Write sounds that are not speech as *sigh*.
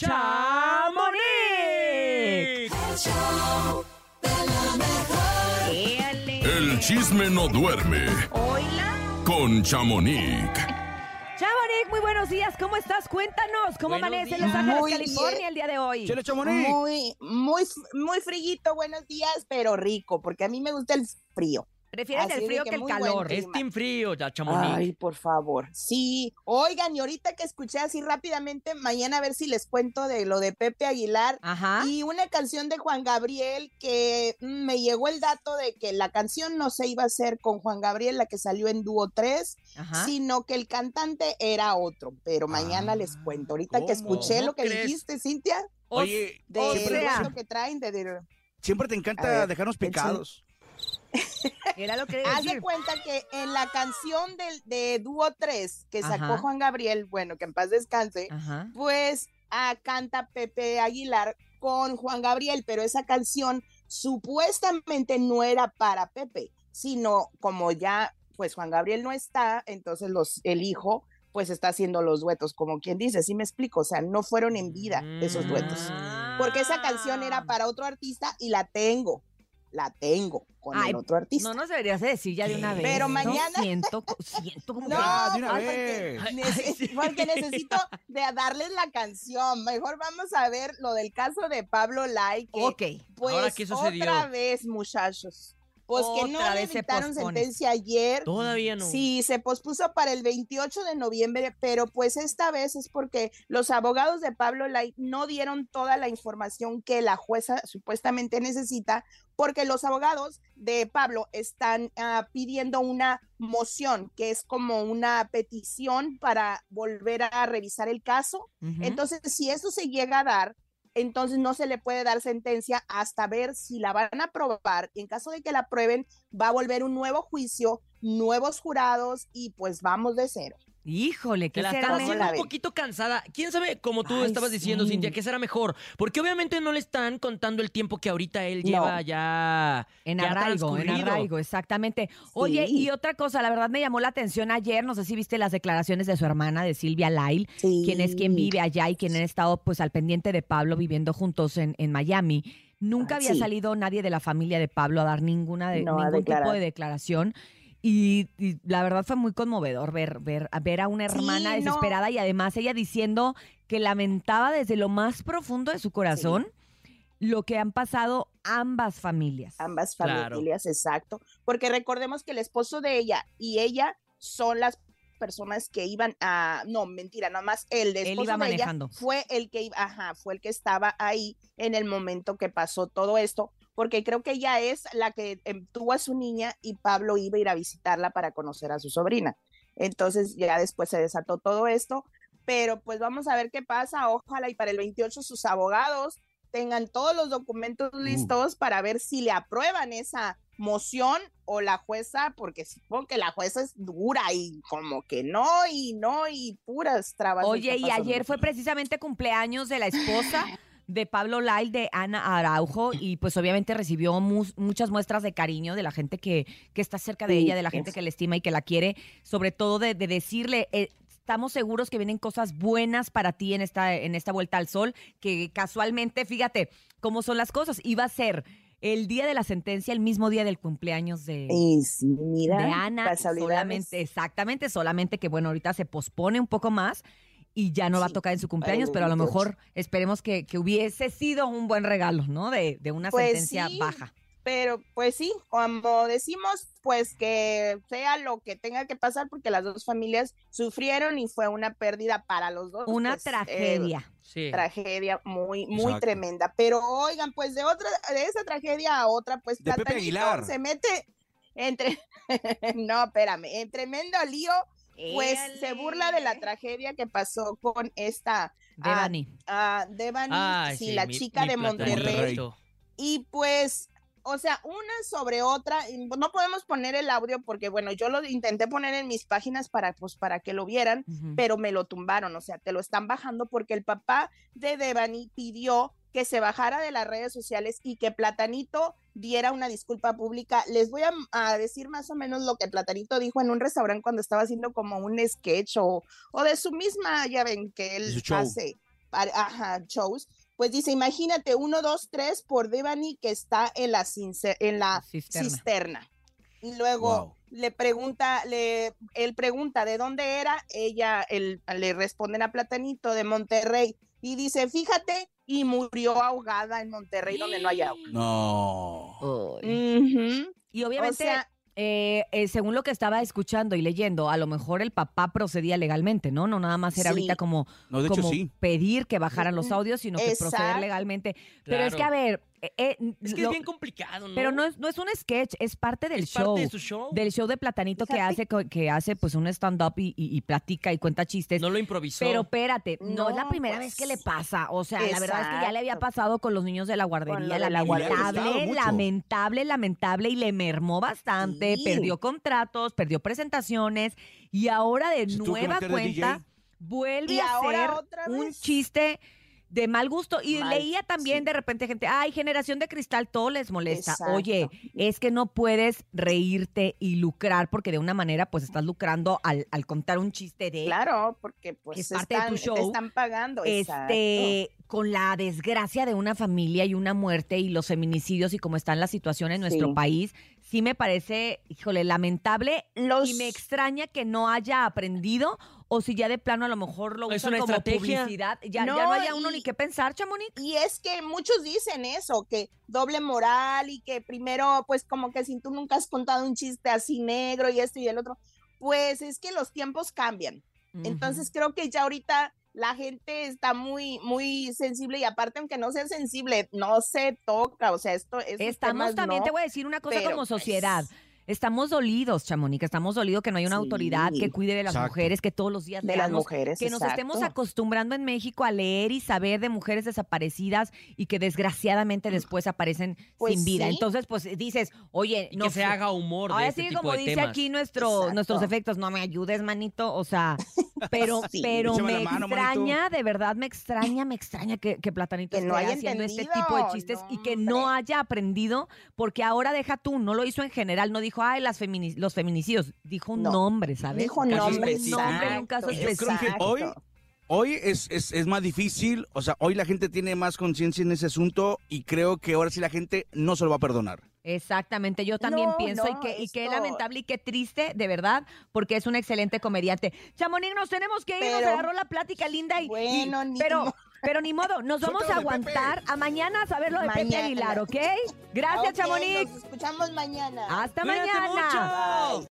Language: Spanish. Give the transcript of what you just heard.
Chamonix. El chisme no duerme Hola. con Chamonix. Chamonix, muy buenos días. ¿Cómo estás? Cuéntanos. ¿Cómo Buenos amanece en días. Los Ángeles, Muy California bien. el día de hoy? Chele Chamonix. Muy, muy, muy frillito, buenos días, pero rico, porque a mí me gusta el frío. Prefieres Así el frío que que el calor. Es team frío, ya Chamonix. Ay, por favor. Sí, oigan, y ahorita que escuché así rápidamente, mañana a ver si les cuento de lo de Pepe Aguilar Ajá. y una canción de Juan Gabriel que mm, me llegó el dato de que la canción no se iba a hacer con Juan Gabriel, la que salió en Dúo 3, Ajá. sino que el cantante era otro, pero mañana les cuento. Ahorita que escuché lo ¿Cómo que crees? dijiste, Cintia, Oye, de o sea- dueto que traen de- de siempre te encanta ver, dejarnos échale. picados. Era lo que *laughs* Haz de cuenta que en la canción del de Dúo 3 que sacó Ajá. Juan Gabriel, bueno, que en paz descanse, Ajá. pues ah, canta Pepe Aguilar con Juan Gabriel, pero esa canción supuestamente no era para Pepe, sino como ya pues Juan Gabriel no está, entonces los el hijo pues está haciendo los duetos, como quien dice, sí me explico, o sea, no fueron en vida esos duetos, porque esa canción era para otro artista y la tengo, la tengo con Ay, el otro artista. No nos deberías de decir ya de una vez. Pero ¿no? mañana- Siento, siento como *laughs* No, que... Ah, de una porque, vez. Necesito de darles la canción. Mejor vamos a ver lo del caso de Pablo Lai. que, Ok. Pues Ahora, ¿qué sucedió? otra vez, muchachos. Pues que no vez se sentencia ayer. Todavía no. Sí, se pospuso para el 28 de noviembre, pero pues esta vez es porque los abogados de Pablo Lai no dieron toda la información que la jueza supuestamente necesita, porque los abogados de Pablo están ah, pidiendo una moción, que es como una petición para volver a revisar el caso. Entonces, si eso se llega a dar, entonces no se le puede dar sentencia hasta ver si la van a aprobar. En caso de que la aprueben, va a volver un nuevo juicio, nuevos jurados y pues vamos de cero. Híjole, ¿qué la será? ¿Cómo haciendo un poquito cansada. ¿Quién sabe, como tú Ay, estabas diciendo, sí. Cintia, qué será mejor? Porque obviamente no le están contando el tiempo que ahorita él No. lleva ya. En ya arraigo, en arraigo, exactamente. Oye, y otra cosa, la verdad me llamó la atención ayer, no sé si viste las declaraciones de su hermana, de Silvia Lyle, Sí. quien es quien vive allá y quien ha estado pues al pendiente de Pablo viviendo juntos en, en Miami. Nunca Ah, había salido nadie de la familia de Pablo a dar ninguna de, No, ningún tipo de declaración. Y, y la verdad fue muy conmovedor ver, ver, a ver a una Sí, hermana no. desesperada y además ella diciendo que lamentaba desde lo más profundo de su corazón lo que han pasado ambas familias. Ambas Claro. familias, exacto. Porque recordemos que el esposo de ella y ella son las personas que iban a, no, mentira, nomás el de Él esposo iba de ella manejando. fue el que iba, ajá, fue el que estaba ahí en el momento que pasó todo esto, porque creo que ella es la que em, tuvo a su niña y Pablo iba a ir a visitarla para conocer a su sobrina. Entonces ya después se desató todo esto, pero pues vamos a ver qué pasa. Ojalá y para el 28 sus abogados tengan todos los documentos listos para ver si le aprueban esa moción o la jueza, porque supongo que la jueza es dura y como que no y no y puras trabas. Oye, y ayer fue precisamente cumpleaños de la esposa *laughs* de Pablo Lyle, de Ana Araujo, y pues obviamente recibió mus- muchas muestras de cariño de la gente que, que está cerca de Sí, ella, de la gente es- que la estima y que la quiere, sobre todo de, de decirle, eh, estamos seguros que vienen cosas buenas para ti en esta, en esta vuelta al sol, que casualmente, fíjate cómo son las cosas, iba a ser el día de la sentencia, el mismo día del cumpleaños de, mira, de Ana, solamente, exactamente, solamente que bueno, ahorita se pospone un poco más y ya no va a tocar en su cumpleaños, pero a lo 28. mejor esperemos que, que hubiese sido un buen regalo, ¿no? De, de una Pues sentencia sí. baja. Pero pues sí, como decimos, pues que sea lo que tenga que pasar, porque las dos familias sufrieron y fue una pérdida para los dos. Una pues, eh, tragedia. Sí. tragedia muy, muy Exacto. tremenda. Pero oigan, pues de otra, de esa tragedia a otra, pues De Pepe Aguilar. se mete entre, *laughs* no, espérame, en tremendo lío, pues se burla de la tragedia que pasó con esta Devani. ah, Devani, Ay, sí, sí, la mi- chica mi de. Monterrey. Y pues, o sea, una sobre otra, no podemos poner el audio porque, bueno, yo lo intenté poner en mis páginas para, pues, para que lo vieran, pero me lo tumbaron, o sea, te lo están bajando porque el papá de Devani pidió que se bajara de las redes sociales y que Platanito diera una disculpa pública. Les voy a, a decir más o menos lo que Platanito dijo en un restaurante cuando estaba haciendo como un sketch o, o de su misma, ya ven, que él hace ajá, shows, pues dice, imagínate, uno, dos, tres por Devani que está en la, cince- en la Cisterna. cisterna. Y luego Wow. le pregunta, le, él pregunta de dónde era, ella él, le responden a Platanito de Monterrey y dice, fíjate, y murió ahogada en Monterrey donde no hay agua. No. Y obviamente, O sea, eh, eh, según lo que estaba escuchando y leyendo, a lo mejor el papá procedía legalmente, ¿no? No nada más era Sí. ahorita como, No, de hecho como sí. pedir que bajaran los audios, sino que proceder legalmente. Pero es que, a Claro. ver, eh, eh, Es que lo- es bien complicado, ¿no? pero no es, no es un sketch, es parte del es show. parte de su show. Del show de Platanito que hace, que hace pues un stand-up y, y- y platica y cuenta chistes. No lo improvisó. Pero espérate, no, es la primera pues, vez que le pasa. O sea, la verdad es que ya le había pasado con los niños de la guardería. la guardería. Lamentable, lamentable, lamentable. Y le mermó bastante. Sí. Perdió contratos, perdió presentaciones. Y ahora de nueva cuenta vuelve Y a hacer otra un chiste de mal gusto. Y Mal, leía también sí. de repente gente, ay, generación de cristal, todo les molesta. Exacto. Oye, es que no puedes reírte y lucrar porque de una manera pues estás lucrando al, al contar un chiste de Claro, porque pues Es parte de están, tu show. están pagando. exacto. este con la desgracia de una familia y una muerte y los feminicidios y cómo está la situación en nuestro Sí. país, sí me parece, híjole, lamentable Los- y me extraña que no haya aprendido o si ya de plano a lo mejor lo usan como estrategia. publicidad, ya no, ya No, no haya uno y- ni qué pensar, Chamonix. Y es que muchos dicen eso, que doble moral y que primero, pues como que si tú nunca has contado un chiste así negro y esto y el otro, pues es que los tiempos cambian. Entonces creo que ya ahorita la gente está muy, muy sensible y aparte aunque no sea sensible, no se toca, o sea, esto es... Estamos también, te voy a decir una cosa pero, como pues, sociedad. Estamos dolidos, Chamonix, estamos dolidos que no hay una Sí. autoridad que cuide de las Exacto. mujeres, que todos los días de las mujeres. que nos estemos acostumbrando en México a leer y saber de mujeres desaparecidas y que desgraciadamente después aparecen Pues sin vida. sí. Entonces, pues dices, oye, Y no que se haga humor de Ahora este sí, tipo como de dice temas. aquí nuestro, Exacto. nuestros efectos, no me ayudes, manito. O sea, *laughs* pero, *laughs* Sí. pero Échame me mano, extraña, de verdad me extraña, me extraña que, que Platanito Que no esté haya haciendo este tipo de chistes no, y que no haya aprendido, porque ahora deja tú, no lo hizo en general, no dijo, ay, las femini- los feminicidios, dijo un No. nombre, ¿sabes? Dijo Caso nombre, específico. nombre en un caso exacto, Yo creo que hoy- Hoy es, es, es más difícil, o sea, hoy la gente tiene más conciencia en ese asunto y creo que ahora sí la gente no se lo va a perdonar. Exactamente, yo también No, pienso y, no, que, y qué lamentable y qué triste, de verdad, porque es un excelente comediante. Chamonix, nos tenemos que ir, nos Pero- agarró la plática linda y, Bueno, y- ni pero, mo- pero ni modo, nos vamos a aguantar a mañana a saber lo de Pepe Mañana. Aguilar, ¿ok? Gracias, Ok, Chamonix. Nos escuchamos mañana. Hasta Cuídate mañana. mucho. Bye.